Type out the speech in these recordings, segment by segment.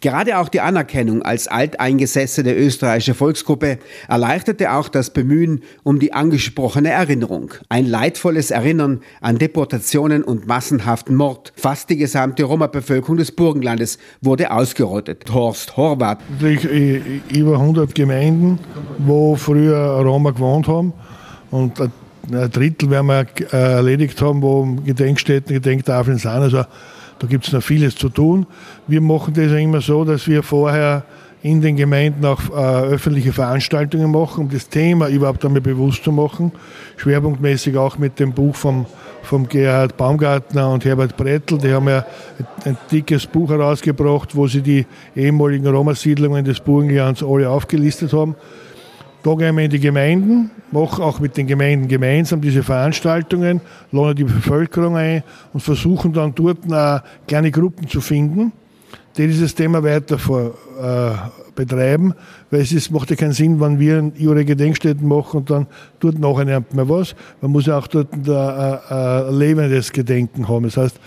Gerade auch die Anerkennung als alteingesessene österreichische Volksgruppe erleichterte auch das Bemühen um die angesprochene Erinnerung. Ein leidvolles Erinnern an Deportationen und massenhaften Mord. Fast die gesamte Roma-Bevölkerung des Burgenlandes wurde ausgerottet. Horst Horvath. Äh, über 100 Gemeinden, wo früher Roma gewohnt haben und ein Drittel werden wir erledigt haben, wo Gedenkstätten, Gedenktafeln sind. Also da gibt es noch vieles zu tun. Wir machen das ja immer so, dass wir vorher in den Gemeinden auch äh, öffentliche Veranstaltungen machen, um das Thema überhaupt einmal bewusst zu machen. Schwerpunktmäßig auch mit dem Buch vom, vom Gerhard Baumgartner und Herbert Brettel. Die haben ja ein, ein dickes Buch herausgebracht, wo sie die ehemaligen Roma-Siedlungen des Burgenlands alle aufgelistet haben. Da gehen wir in die Gemeinden, machen auch mit den Gemeinden gemeinsam diese Veranstaltungen, laden die Bevölkerung ein und versuchen dann dort kleine Gruppen zu finden, die dieses Thema weiter vor, äh, betreiben, weil es ist, macht ja keinen Sinn, wenn wir ihre Gedenkstätten machen und dann dort nachher nimmt man was. Man muss ja auch dort ein, ein, ein lebendes Gedenken haben. Das heißt,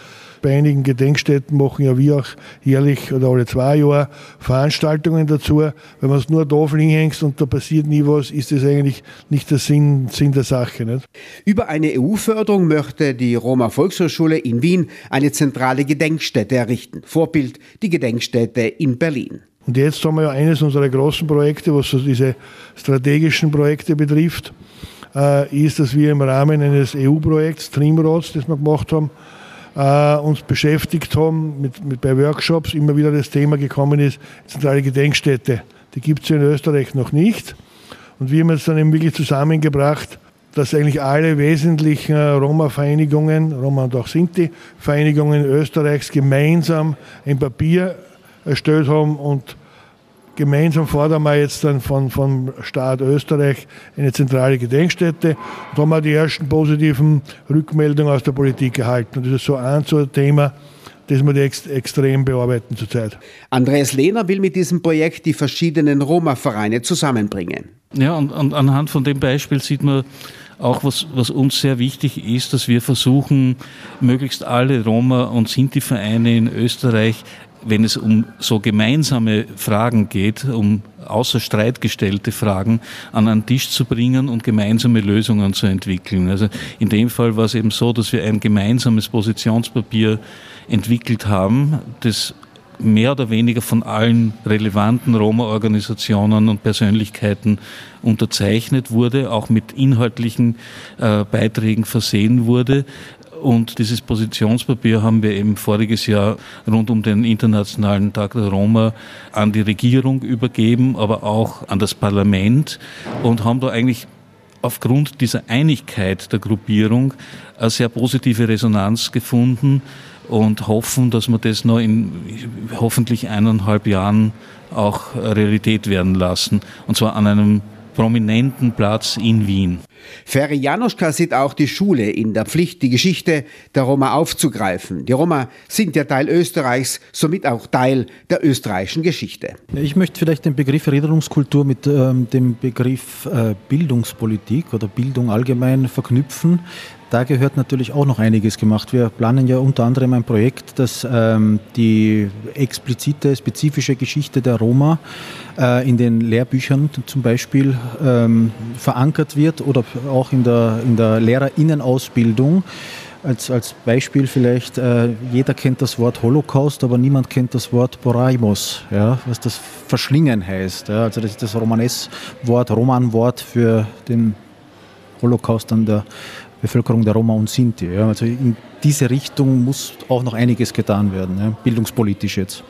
bei einigen Gedenkstätten machen ja wir auch jährlich oder alle zwei Jahre Veranstaltungen dazu. Wenn man es nur da hinhängst und da passiert nie was, ist das eigentlich nicht der Sinn, Sinn der Sache. Nicht? Über eine EU-Förderung möchte die Roma Volkshochschule in Wien eine zentrale Gedenkstätte errichten. Vorbild die Gedenkstätte in Berlin. Und jetzt haben wir ja eines unserer großen Projekte, was so diese strategischen Projekte betrifft, äh, ist, dass wir im Rahmen eines EU-Projekts, Trimrods, das wir gemacht haben, äh, uns beschäftigt haben, mit, mit, bei Workshops immer wieder das Thema gekommen ist, zentrale Gedenkstätte. Die gibt es in Österreich noch nicht. Und wir haben uns dann eben wirklich zusammengebracht, dass eigentlich alle wesentlichen Roma-Vereinigungen, Roma und auch Sinti-Vereinigungen Österreichs gemeinsam ein Papier erstellt haben und Gemeinsam fordern wir jetzt dann von, vom Staat Österreich eine zentrale Gedenkstätte und haben auch die ersten positiven Rückmeldungen aus der Politik erhalten. Und das ist so ein so ein Thema, das wir ex extrem bearbeiten zurzeit. Andreas Lehner will mit diesem Projekt die verschiedenen Roma-Vereine zusammenbringen. Ja, und, und anhand von dem Beispiel sieht man, auch was, was uns sehr wichtig ist, dass wir versuchen, möglichst alle Roma- und Sinti-Vereine in Österreich wenn es um so gemeinsame Fragen geht, um außer Streit gestellte Fragen an einen Tisch zu bringen und gemeinsame Lösungen zu entwickeln. Also in dem Fall war es eben so, dass wir ein gemeinsames Positionspapier entwickelt haben, das mehr oder weniger von allen relevanten Roma-Organisationen und Persönlichkeiten unterzeichnet wurde, auch mit inhaltlichen äh, Beiträgen versehen wurde. Und dieses Positionspapier haben wir eben voriges Jahr rund um den Internationalen Tag der Roma an die Regierung übergeben, aber auch an das Parlament und haben da eigentlich aufgrund dieser Einigkeit der Gruppierung eine sehr positive Resonanz gefunden und hoffen, dass wir das noch in hoffentlich eineinhalb Jahren auch Realität werden lassen. Und zwar an einem prominenten Platz in Wien. Ferry Janoschka sieht auch die Schule in der Pflicht, die Geschichte der Roma aufzugreifen. Die Roma sind ja Teil Österreichs, somit auch Teil der österreichischen Geschichte. Ich möchte vielleicht den Begriff Erinnerungskultur mit ähm, dem Begriff äh, Bildungspolitik oder Bildung allgemein verknüpfen da gehört natürlich auch noch einiges gemacht. Wir planen ja unter anderem ein Projekt, das ähm, die explizite, spezifische Geschichte der Roma äh, in den Lehrbüchern zum Beispiel ähm, verankert wird oder auch in der, in der Lehrerinnenausbildung. Als, als Beispiel vielleicht, äh, jeder kennt das Wort Holocaust, aber niemand kennt das Wort Boraimos, ja, was das Verschlingen heißt. Ja. Also das ist das Romanes-Wort, Roman-Wort für den Holocaust an der Bevölkerung der Roma und Sinti. Ja. Also in diese Richtung muss auch noch einiges getan werden, ja, bildungspolitisch jetzt.